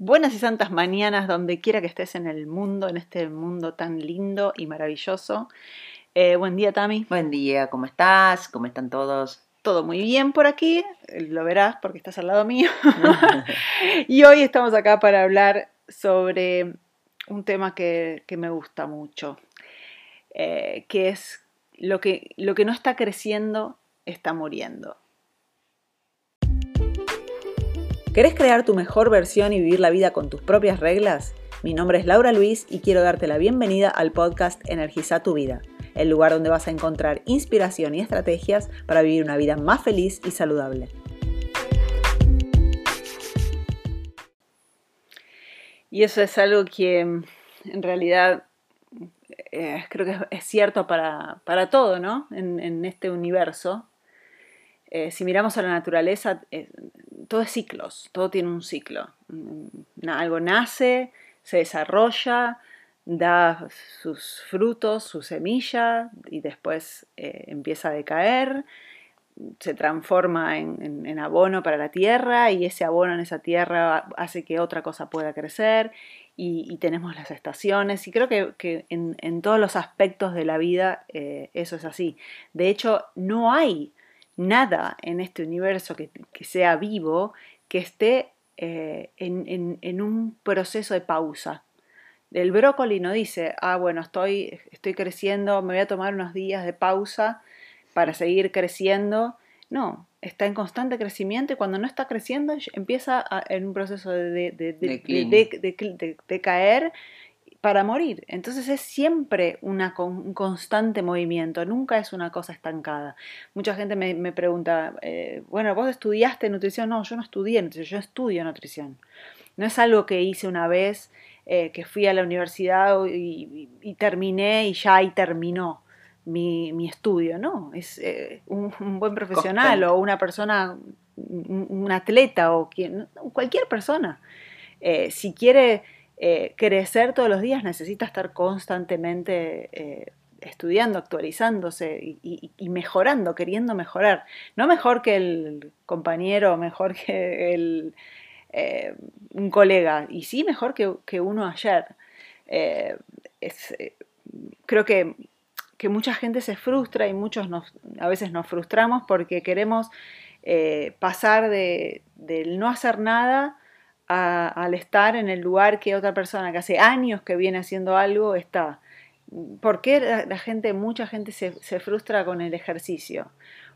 Buenas y santas mañanas donde quiera que estés en el mundo, en este mundo tan lindo y maravilloso. Eh, buen día, Tami. Buen día, ¿cómo estás? ¿Cómo están todos? Todo muy bien por aquí, lo verás porque estás al lado mío. y hoy estamos acá para hablar sobre un tema que, me gusta mucho, eh, que es lo que, lo que no está creciendo está muriendo. ¿Querés crear tu mejor versión y vivir la vida con tus propias reglas? Mi nombre es Laura Luis y quiero darte la bienvenida al podcast Energiza tu vida, el lugar donde vas a encontrar inspiración y estrategias para vivir una vida más feliz y saludable. Y eso es algo que en realidad eh, creo que es cierto para, todo, ¿no? En, este universo. Eh, si miramos a la naturaleza, eh, todo es ciclos, todo tiene un ciclo. Mm, algo nace, se desarrolla, da sus frutos, su semilla y después eh, empieza a decaer, se transforma en, abono para la tierra y ese abono en esa tierra hace que otra cosa pueda crecer y, tenemos las estaciones y creo que, en, todos los aspectos de la vida eso es así. De hecho, no hay nada en este universo que, sea vivo que esté eh, en, un proceso de pausa. El brócoli no dice, ah, bueno, estoy, estoy creciendo, me voy a tomar unos días de pausa para seguir creciendo. No, está en constante crecimiento y cuando no está creciendo empieza en un proceso de, de, de caer para morir. Entonces es siempre una, un constante movimiento, nunca es una cosa estancada. Mucha gente me, pregunta, eh, bueno, vos estudiaste nutrición. No, yo no estudié nutrición, yo estudio nutrición. No es algo que hice una vez, eh, que fui a la universidad y, terminé y ya ahí terminó. Mi, estudio, ¿no? Es eh, un, buen profesional o una persona, un, atleta o quien, cualquier persona. si quiere eh, crecer todos los días necesita estar constantemente eh, estudiando, actualizándose y, mejorando, queriendo mejorar. No mejor que el compañero, mejor que el, eh, un colega, y sí mejor que, uno ayer. creo que, mucha gente se frustra y muchos a veces nos frustramos porque queremos pasar de, del no hacer nada al estar en el lugar que otra persona que hace años que viene haciendo algo está. ¿Por qué la, gente, mucha gente se, frustra con el ejercicio?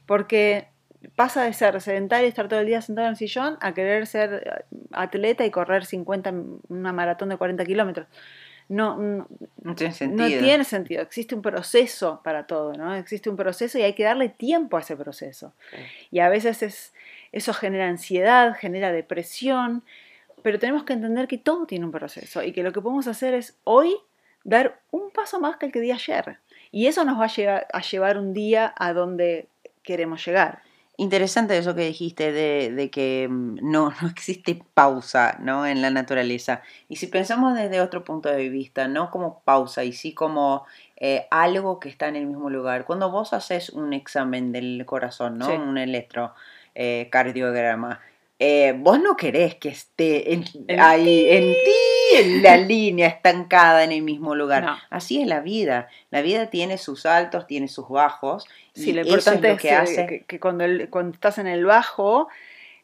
Porque pasa de ser sedentario y estar todo el día sentado en el sillón a querer ser atleta y correr 50, una maratón de 40 kilómetros. No, no, tiene sentido. No tiene sentido. Existe un proceso para todo, ¿no? Existe un proceso y hay que darle tiempo a ese proceso. Y a veces es, eso genera ansiedad, genera depresión, pero tenemos que entender que todo tiene un proceso y que lo que podemos hacer es hoy dar un paso más que el que di ayer. Y eso nos va a, llevar un día a donde queremos llegar. Interesante eso que dijiste de, que mm, no, no, existe pausa ¿no? en la naturaleza. Y si pensamos desde otro punto de vista, no como pausa, y sí como eh, algo que está en el mismo lugar. Cuando vos haces un examen del corazón, ¿no? un electrocardiograma, eh, eh, vos no querés que esté ahí en ti, en la línea estancada en el mismo lugar. Así es la vida. La vida tiene sus altos, tiene sus bajos. Sí, lo importante es, que, hace... que, cuando, cuando estás en el bajo,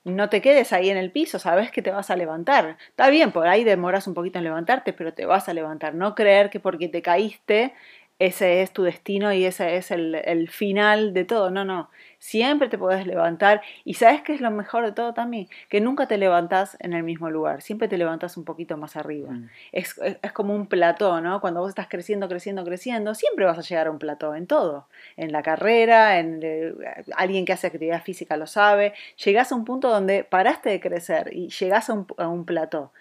no te quedes ahí en el piso, sabes que te vas a levantar. Está bien, por ahí demoras un poquito en levantarte, pero te vas a levantar. No creer que porque te caíste ese es tu destino y ese es el, final de todo. No, no. Siempre te puedes levantar. Y sabes qué es lo mejor de todo también? Que nunca te levantás en el mismo lugar. Siempre te levantás un poquito más arriba. Mm. Es, como un plató, ¿no? Cuando vos estás creciendo, creciendo, creciendo, siempre vas a llegar a un plató en todo. En la carrera, en eh, alguien que hace actividad física lo sabe. Llegás a un punto donde paraste de crecer y llegás a un, a un plató.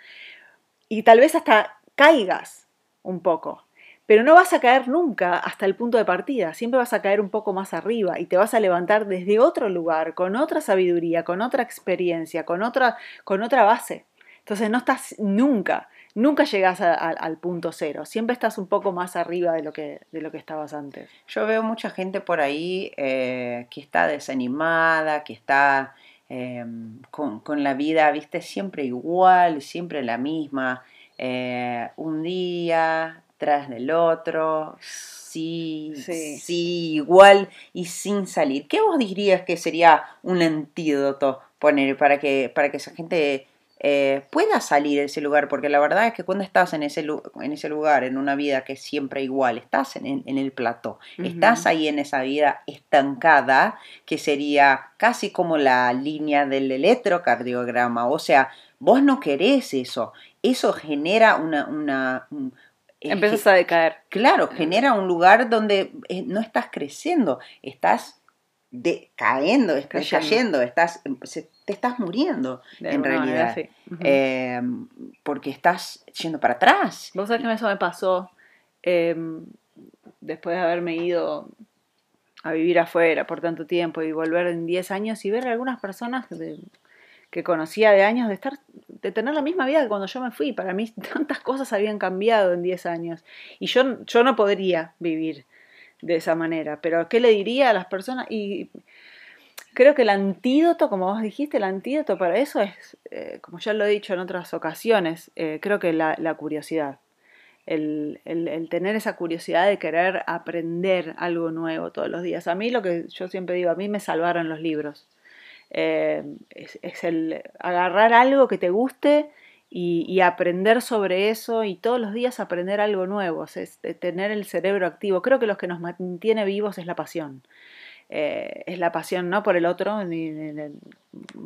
Y tal vez hasta caigas un poco pero no vas a caer nunca hasta el punto de partida, siempre vas a caer un poco más arriba y te vas a levantar desde otro lugar, con otra sabiduría, con otra experiencia, con otra, con otra base. Entonces no estás nunca, nunca llegas al punto cero, siempre estás un poco más arriba de lo que, de lo que estabas antes. Yo veo mucha gente por ahí eh, que está desanimada, que está em, con, la vida, viste, siempre igual, siempre la misma, eh, un día tras del otro, sí, sí, igual y sin salir. ¿Qué vos dirías que sería un antídoto poner para que, para que esa gente eh, pueda salir de ese lugar, porque la verdad es que cuando estás en ese, en ese lugar, en una vida que es siempre igual, estás en, el plató, estás ahí en esa vida estancada, que sería casi como la línea del electrocardiograma, o sea, vos no querés eso, eso genera una... una Empiezas a decaer. Claro, genera un lugar donde eh, no estás creciendo, estás cayendo, estás cayendo, estás, te estás muriendo en realidad. Em, porque estás yendo para atrás. Vos sabés que eso me pasó em, después de haberme ido a vivir afuera por tanto tiempo y volver en 10 años y ver a algunas personas que conocía de años de estar de tener la misma vida que cuando yo me fui. Para mí tantas cosas habían cambiado en 10 años y yo, yo no podría vivir de esa manera. Pero ¿qué le diría a las personas? Y creo que el antídoto, como vos dijiste, el antídoto para eso es, eh, como ya lo he dicho en otras ocasiones, eh, creo que la, curiosidad. El, tener esa curiosidad de querer aprender algo nuevo todos los días. A mí lo que yo siempre digo, a mí me salvaron los libros. Eh, es, es, el agarrar algo que te guste y, aprender sobre eso y todos los días aprender algo nuevo, es, tener el cerebro activo. Creo que lo que nos mantiene vivos es la pasión. Eh, es la pasión no por el otro, ni,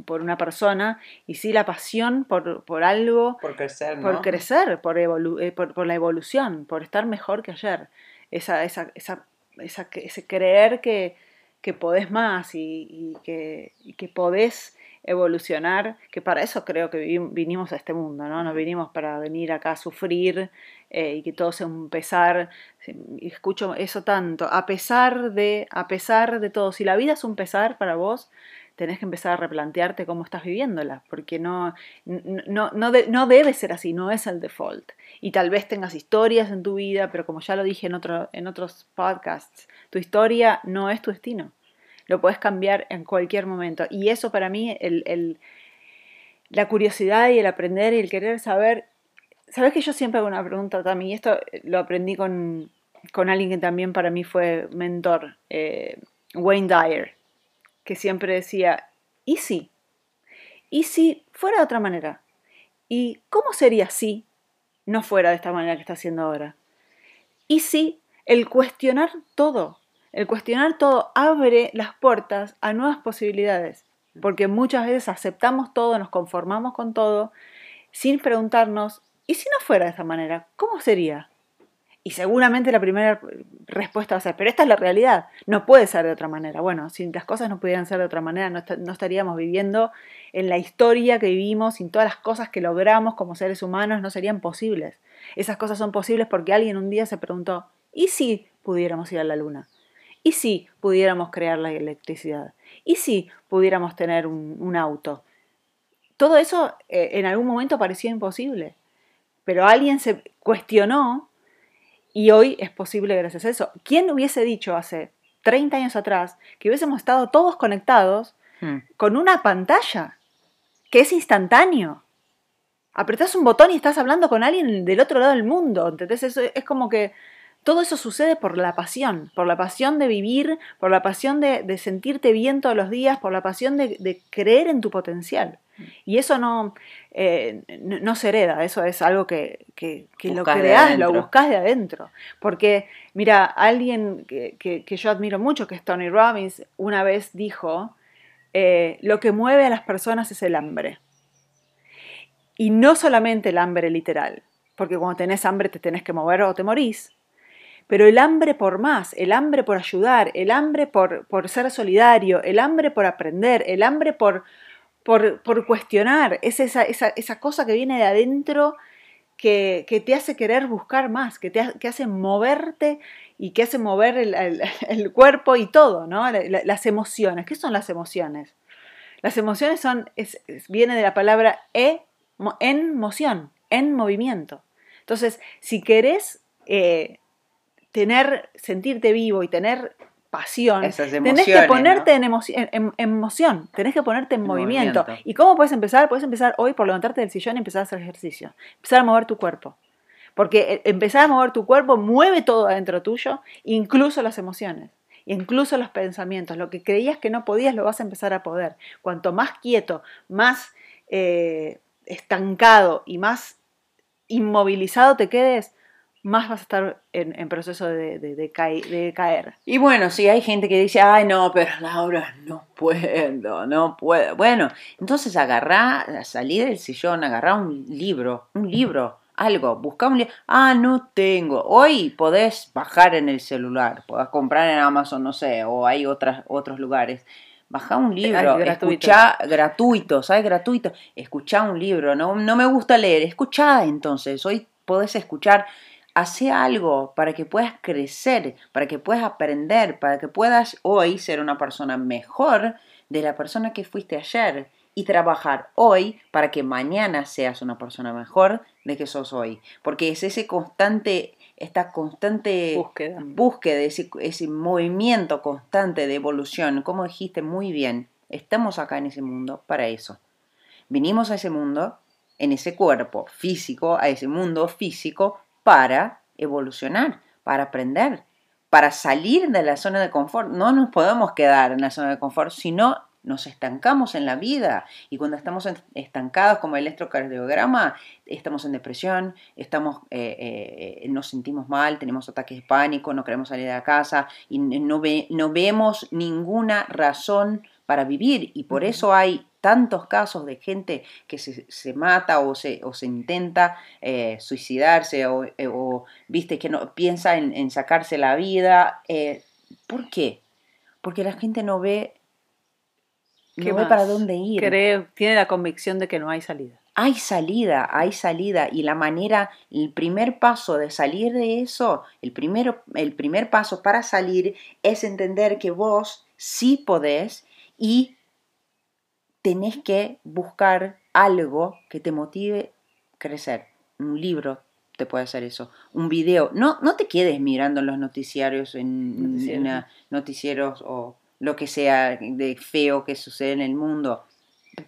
por una persona, y sí la pasión por, por algo, por crecer, por, crecer por, eh, por, por, la evolución, por estar mejor que ayer. Esa, esa, esa, esa ese creer que, que podés más y, y, que, y que podés evolucionar, que para eso creo que vinimos a este mundo, ¿no? Nos vinimos para venir acá a sufrir eh, y que todo sea un pesar. Escucho eso tanto, a pesar de, a pesar de todo, si la vida es un pesar para vos, tenés que empezar a replantearte cómo estás viviéndola, porque no, no, no, no debe ser así, no es el default. Y tal vez tengas historias en tu vida, pero como ya lo dije en, otro, en otros podcasts, tu historia no es tu destino lo puedes cambiar en cualquier momento. Y eso para mí, el, la curiosidad y el aprender y el querer saber. Sabes que yo siempre hago una pregunta también, y esto lo aprendí con, alguien que también para mí fue mentor, eh, Wayne Dyer, que siempre decía, ¿y si? ¿Y si fuera de otra manera? ¿Y cómo sería si no fuera de esta manera que está haciendo ahora? ¿Y si el cuestionar todo? El cuestionar todo abre las puertas a nuevas posibilidades, porque muchas veces aceptamos todo, nos conformamos con todo, sin preguntarnos, ¿y si no fuera de esta manera? ¿Cómo sería? Y seguramente la primera respuesta va a ser, pero esta es la realidad, no puede ser de otra manera. Bueno, si las cosas no pudieran ser de otra manera, no, estaríamos viviendo en la historia que vivimos, sin todas las cosas que logramos como seres humanos, no serían posibles. Esas cosas son posibles porque alguien un día se preguntó, ¿y si pudiéramos ir a la luna? ¿Y si pudiéramos crear la electricidad? ¿Y si pudiéramos tener un, auto? Todo eso eh, en algún momento parecía imposible, pero alguien se cuestionó y hoy es posible gracias a eso. ¿Quién hubiese dicho hace 30 años atrás que hubiésemos estado todos conectados hmm. con una pantalla que es instantáneo? Apretás un botón y estás hablando con alguien del otro lado del mundo. ¿entendés? es como que todo eso sucede por la pasión, por la pasión de vivir, por la pasión de, sentirte bien todos los días, por la pasión de, creer en tu potencial. Y eso no, eh, no, se hereda, eso es algo que, lo creas, lo buscas de adentro. Porque, mira, alguien que, yo admiro mucho, que es Tony Robbins, una vez dijo, eh, lo que mueve a las personas es el hambre. Y no solamente el hambre literal, porque cuando tenés hambre te tenés que mover o te morís, pero el hambre por más, el hambre por ayudar, el hambre por, por ser solidario, el hambre por aprender, el hambre por, por, cuestionar, es esa, esa, cosa que viene de adentro que, te hace querer buscar más, que te hace moverte y que hace mover el, cuerpo y todo, ¿no? Las emociones. ¿Qué son las emociones? Las emociones son, es, viene de la palabra e, en moción, en movimiento. Entonces, si querés eh, tener, sentirte vivo y tener pasión, Esas tenés que ponerte ¿no? en, en- emoción, tenés que ponerte en En movimiento. movimiento. ¿Y cómo puedes empezar? Puedes empezar hoy por levantarte del sillón y empezar a hacer ejercicio. Empezar a mover tu cuerpo. Porque eh, empezar a mover tu cuerpo mueve todo adentro tuyo, incluso las emociones, incluso los pensamientos. Lo que creías que no podías lo vas a empezar a poder. Cuanto más quieto, más eh, estancado y más inmovilizado te quedes, más vas a estar en, en proceso de, de- de cae- de caer. Y bueno, sí, hay gente que dice, ay, no, pero Laura, no puedo, no puedo. Bueno, entonces agarrá, salí del sillón, agarrá un libro, un libro, algo, busca un libro. Ah, no tengo. Hoy podés bajar en el celular, podés comprar en Amazon, no sé, o hay otras, otros lugares. Baja un libro, gratuito. escuchá, gratuito, ¿sabes? Gratuito. Escuchá un libro, no, no me gusta leer, escuchá entonces. Hoy podés escuchar Hace algo para que puedas crecer, para que puedas aprender, para que puedas hoy ser una persona mejor de la persona que fuiste ayer y trabajar hoy para que mañana seas una persona mejor de que sos hoy. Porque es ese constante, esta constante Búsqueda. búsqueda, ese, ese movimiento constante de evolución, como dijiste muy bien, estamos acá en ese mundo para eso. Vinimos a ese mundo, en ese cuerpo físico, a ese mundo físico, para evolucionar, para aprender, para salir de la zona de confort. No nos podemos quedar en la zona de confort, sino nos estancamos en la vida. Y cuando estamos estancados, como el electrocardiograma, estamos en depresión, estamos, eh, eh, nos sentimos mal, tenemos ataques de pánico, no queremos salir de la casa y no, ve- no vemos ninguna razón para vivir. Y por eso hay tantos casos de gente que se, se mata o se, o se intenta eh, suicidarse o, eh, o, viste que no piensa en, en sacarse la vida. eh, ¿Por qué? Porque la gente no ve, ¿Qué no ve para dónde ir. Cree- tiene la convicción de que no hay salida. Hay salida, hay salida y la manera, el primer paso de salir de eso, el, primero, el primer paso para salir es entender que vos sí podés y tenés que buscar algo que te motive a crecer. Un libro te puede hacer eso, un video. No, no te quedes mirando los noticiarios en, Noticieros, en, noticieros o lo que sea de feo que sucede en el mundo.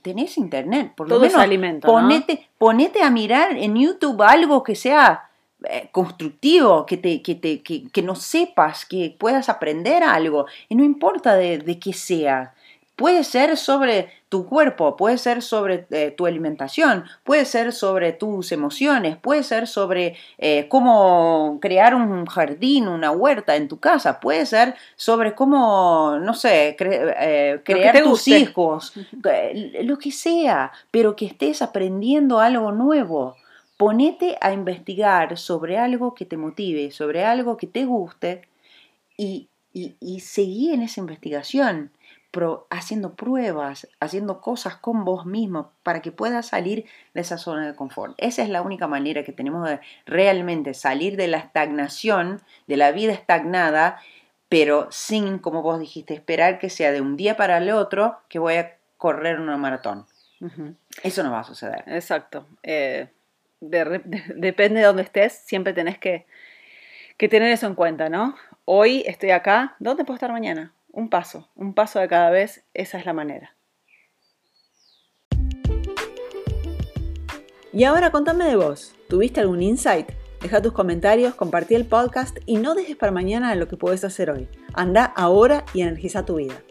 Tenés internet, por lo Todo es menos alimento, ¿no? ponete, ponete a mirar en YouTube algo que sea eh, constructivo, que, te, que, te, que, que no sepas, que puedas aprender algo. Y no importa de, de qué sea. Puede ser sobre tu cuerpo, puede ser sobre eh, tu alimentación, puede ser sobre tus emociones, puede ser sobre eh, cómo crear un jardín, una huerta en tu casa, puede ser sobre cómo, no sé, cre- eh, crear tus guste. hijos, lo que sea, pero que estés aprendiendo algo nuevo. Ponete a investigar sobre algo que te motive, sobre algo que te guste y, y, y seguí en esa investigación, pro- haciendo pruebas, haciendo cosas con vos mismo para que puedas salir de esa zona de confort. Esa es la única manera que tenemos de realmente salir de la estagnación, de la vida estagnada, pero sin, como vos dijiste, esperar que sea de un día para el otro que voy a correr una maratón. Eso no va a suceder. Exacto. Eh, de re- de- depende de dónde estés, siempre tenés que, que tener eso en cuenta, ¿no? Hoy estoy acá, ¿dónde puedo estar mañana? Un paso, un paso de cada vez, esa es la manera. Y ahora contame de vos, ¿tuviste algún insight? Deja tus comentarios, compartí el podcast y no dejes para mañana lo que puedes hacer hoy. Anda ahora y energiza tu vida.